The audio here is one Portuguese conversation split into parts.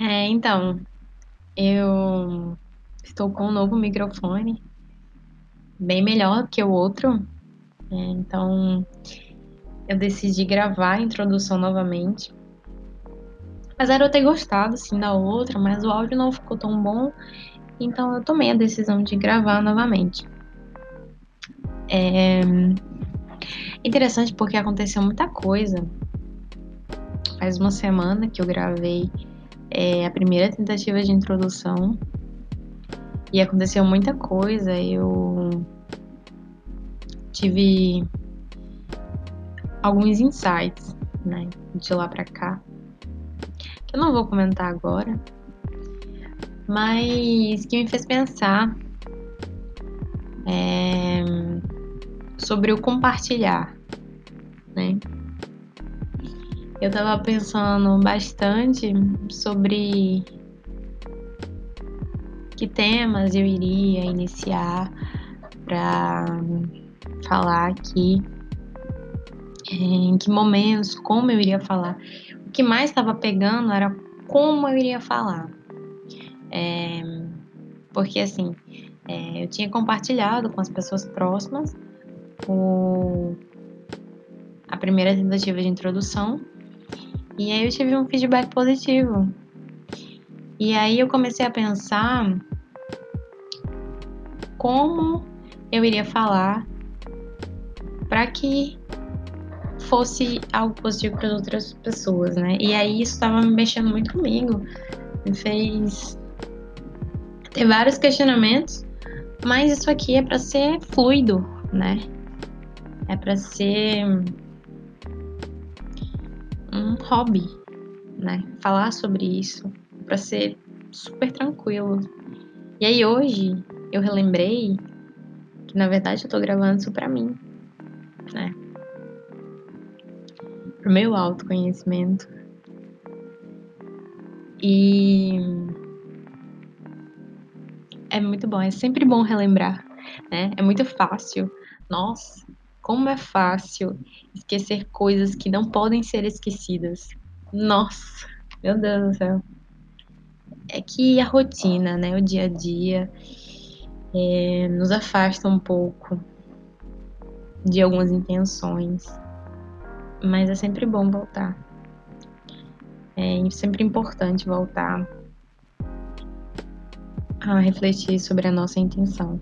É, então, eu estou com um novo microfone, bem melhor que o outro. É, então, eu decidi gravar a introdução novamente. Apesar de eu ter gostado, sim, da outra, mas o áudio não ficou tão bom, então eu tomei a decisão de gravar novamente. É interessante porque aconteceu muita coisa. Faz uma semana que eu gravei é, a primeira tentativa de introdução e aconteceu muita coisa. Eu tive alguns insights, né, de lá para cá, que eu não vou comentar agora, mas que me fez pensar é, sobre o compartilhar, né? Eu tava pensando bastante sobre que temas eu iria iniciar para falar aqui, em que momentos, como eu iria falar. O que mais estava pegando era como eu iria falar. É, porque assim, é, eu tinha compartilhado com as pessoas próximas o, a primeira tentativa de introdução e aí eu tive um feedback positivo. E aí eu comecei a pensar como eu iria falar para que fosse algo positivo para outras pessoas, né? E aí isso estava me mexendo muito comigo, me fez ter vários questionamentos, mas isso aqui é para ser fluido, né? É para ser hobby, né? Falar sobre isso para ser super tranquilo. E aí hoje eu relembrei que na verdade eu tô gravando isso para mim, né? Pro meu autoconhecimento. E é muito bom, é sempre bom relembrar, né? É muito fácil. Nossa, como é fácil esquecer coisas que não podem ser esquecidas. Nossa, meu Deus do céu. É que a rotina, né, o dia a dia, é, nos afasta um pouco de algumas intenções, mas é sempre bom voltar. É sempre importante voltar a refletir sobre a nossa intenção,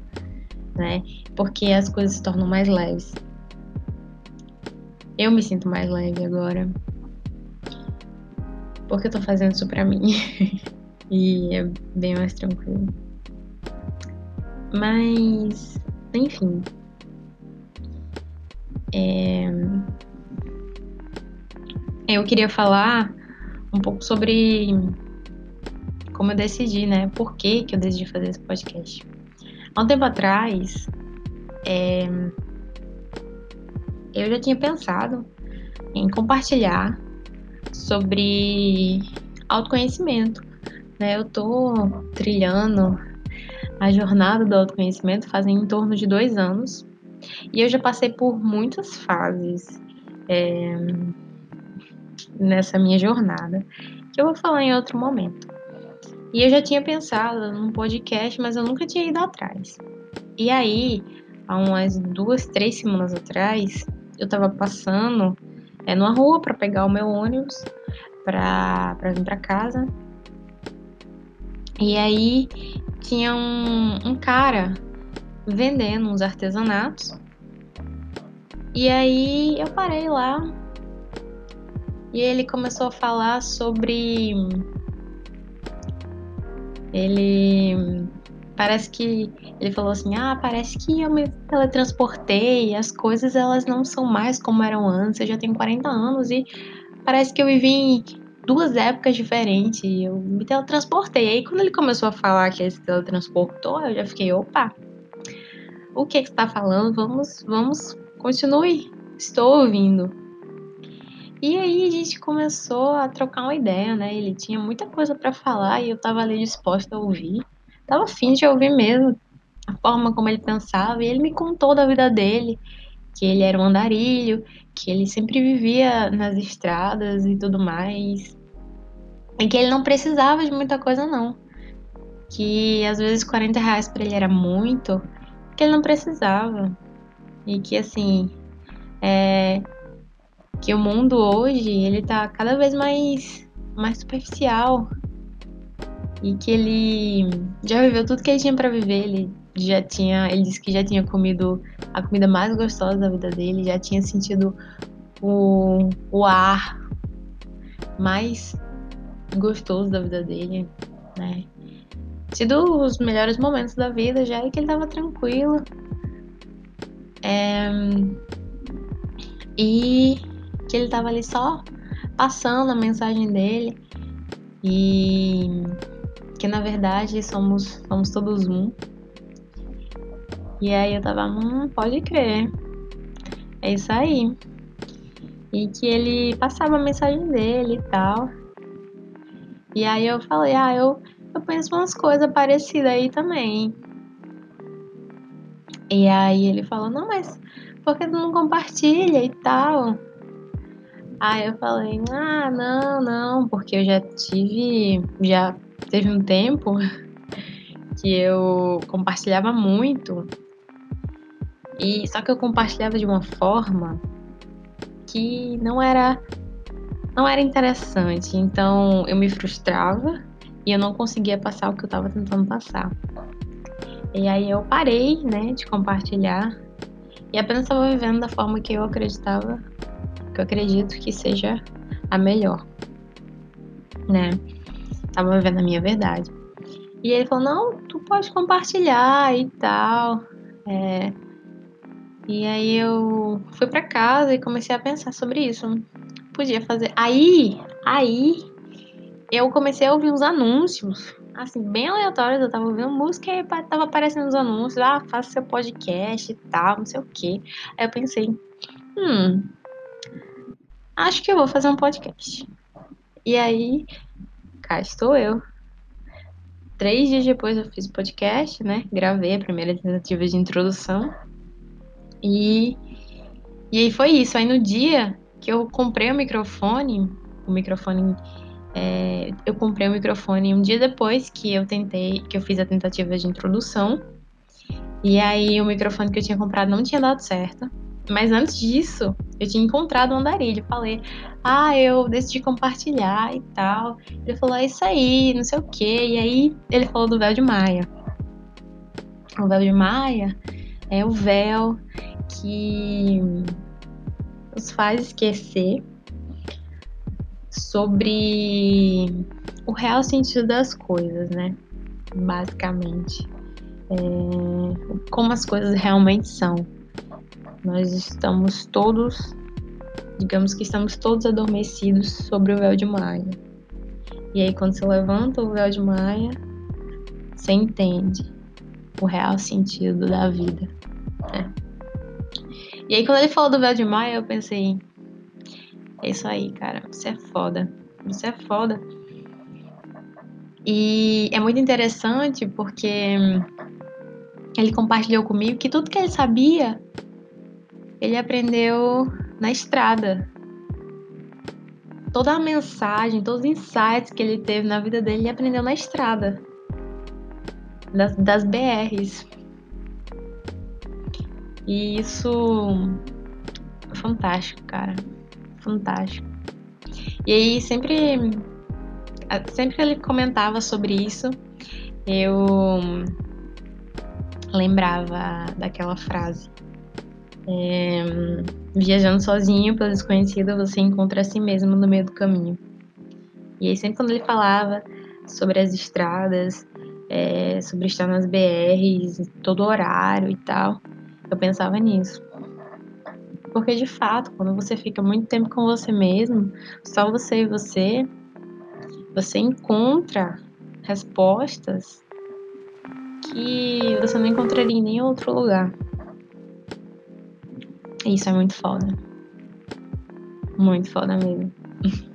né? Porque as coisas se tornam mais leves. Eu me sinto mais leve agora. Porque eu tô fazendo isso pra mim. e é bem mais tranquilo. Mas, enfim. É... Eu queria falar um pouco sobre como eu decidi, né? Por que, que eu decidi fazer esse podcast. Há um tempo atrás, é, eu já tinha pensado em compartilhar sobre autoconhecimento. Né? Eu tô trilhando a jornada do autoconhecimento fazem em torno de dois anos e eu já passei por muitas fases é, nessa minha jornada que eu vou falar em outro momento. E eu já tinha pensado num podcast, mas eu nunca tinha ido atrás. E aí, há umas duas, três semanas atrás, eu tava passando é, numa rua para pegar o meu ônibus para vir para casa. E aí tinha um, um cara vendendo uns artesanatos. E aí eu parei lá e ele começou a falar sobre. Ele parece que ele falou assim: "Ah, parece que eu me teletransportei, as coisas elas não são mais como eram antes. Eu já tenho 40 anos e parece que eu vivi em duas épocas diferentes. Eu me teletransportei". Aí quando ele começou a falar que ele se teletransportou, eu já fiquei: "Opa. O que é que está falando? Vamos, vamos, continue. Estou ouvindo". E aí a gente começou a trocar uma ideia, né? Ele tinha muita coisa para falar e eu estava ali disposta a ouvir tava afim de ouvir mesmo a forma como ele pensava. E ele me contou da vida dele, que ele era um andarilho, que ele sempre vivia nas estradas e tudo mais. E que ele não precisava de muita coisa, não. Que às vezes 40 reais pra ele era muito, que ele não precisava. E que assim, é, que o mundo hoje, ele tá cada vez mais, mais superficial. E que ele já viveu tudo que ele tinha para viver. Ele já tinha, ele disse que já tinha comido a comida mais gostosa da vida dele, já tinha sentido o, o ar mais gostoso da vida dele, né? Tido os melhores momentos da vida já e que ele tava tranquilo. É, e que ele tava ali só passando a mensagem dele e que na verdade somos, somos todos um. E aí eu tava, hum, pode crer. É isso aí. E que ele passava a mensagem dele e tal. E aí eu falei, ah, eu, eu penso umas coisas parecidas aí também. E aí ele falou, não, mas por que tu não compartilha e tal? Aí eu falei, ah, não, não, porque eu já tive, já teve um tempo que eu compartilhava muito. E só que eu compartilhava de uma forma que não era não era interessante. Então eu me frustrava e eu não conseguia passar o que eu estava tentando passar. E aí eu parei, né, de compartilhar e apenas estava vivendo da forma que eu acreditava que eu acredito que seja a melhor, né? Tava vivendo a minha verdade. E ele falou: Não, tu pode compartilhar e tal. É... E aí eu fui para casa e comecei a pensar sobre isso. Podia fazer. Aí, aí eu comecei a ouvir uns anúncios, assim, bem aleatórios. Eu tava ouvindo música e tava aparecendo os anúncios. Ah, faça seu podcast e tal, não sei o que. Aí eu pensei: Hum, acho que eu vou fazer um podcast. E aí, cá estou eu. Três dias depois eu fiz o podcast, né? Gravei a primeira tentativa de introdução. E, e aí foi isso. Aí no dia que eu comprei o microfone, o microfone. É, eu comprei o microfone um dia depois que eu tentei, que eu fiz a tentativa de introdução. E aí o microfone que eu tinha comprado não tinha dado certo. Mas antes disso, eu tinha encontrado o andarilho. Falei, ah, eu decidi compartilhar e tal. Ele falou, é isso aí, não sei o quê. E aí ele falou do véu de Maia. O véu de Maia é o véu que nos faz esquecer sobre o real sentido das coisas, né? Basicamente. É, como as coisas realmente são. Nós estamos todos, digamos que estamos todos adormecidos sobre o véu de Maia. E aí, quando você levanta o véu de Maia, você entende o real sentido da vida. Né? E aí, quando ele falou do véu de Maia, eu pensei: é isso aí, cara, você é foda. Você é foda. E é muito interessante porque ele compartilhou comigo que tudo que ele sabia ele aprendeu na estrada. Toda a mensagem, todos os insights que ele teve na vida dele, ele aprendeu na estrada. Das, das BRs. E isso é fantástico, cara. Fantástico. E aí sempre sempre que ele comentava sobre isso, eu lembrava daquela frase é, viajando sozinho pelo desconhecido, você encontra a si mesmo no meio do caminho. E aí, sempre quando ele falava sobre as estradas, é, sobre estar nas BRs, todo horário e tal, eu pensava nisso. Porque de fato, quando você fica muito tempo com você mesmo, só você e você, você encontra respostas que você não encontraria em nenhum outro lugar. Isso é muito foda. Muito foda mesmo.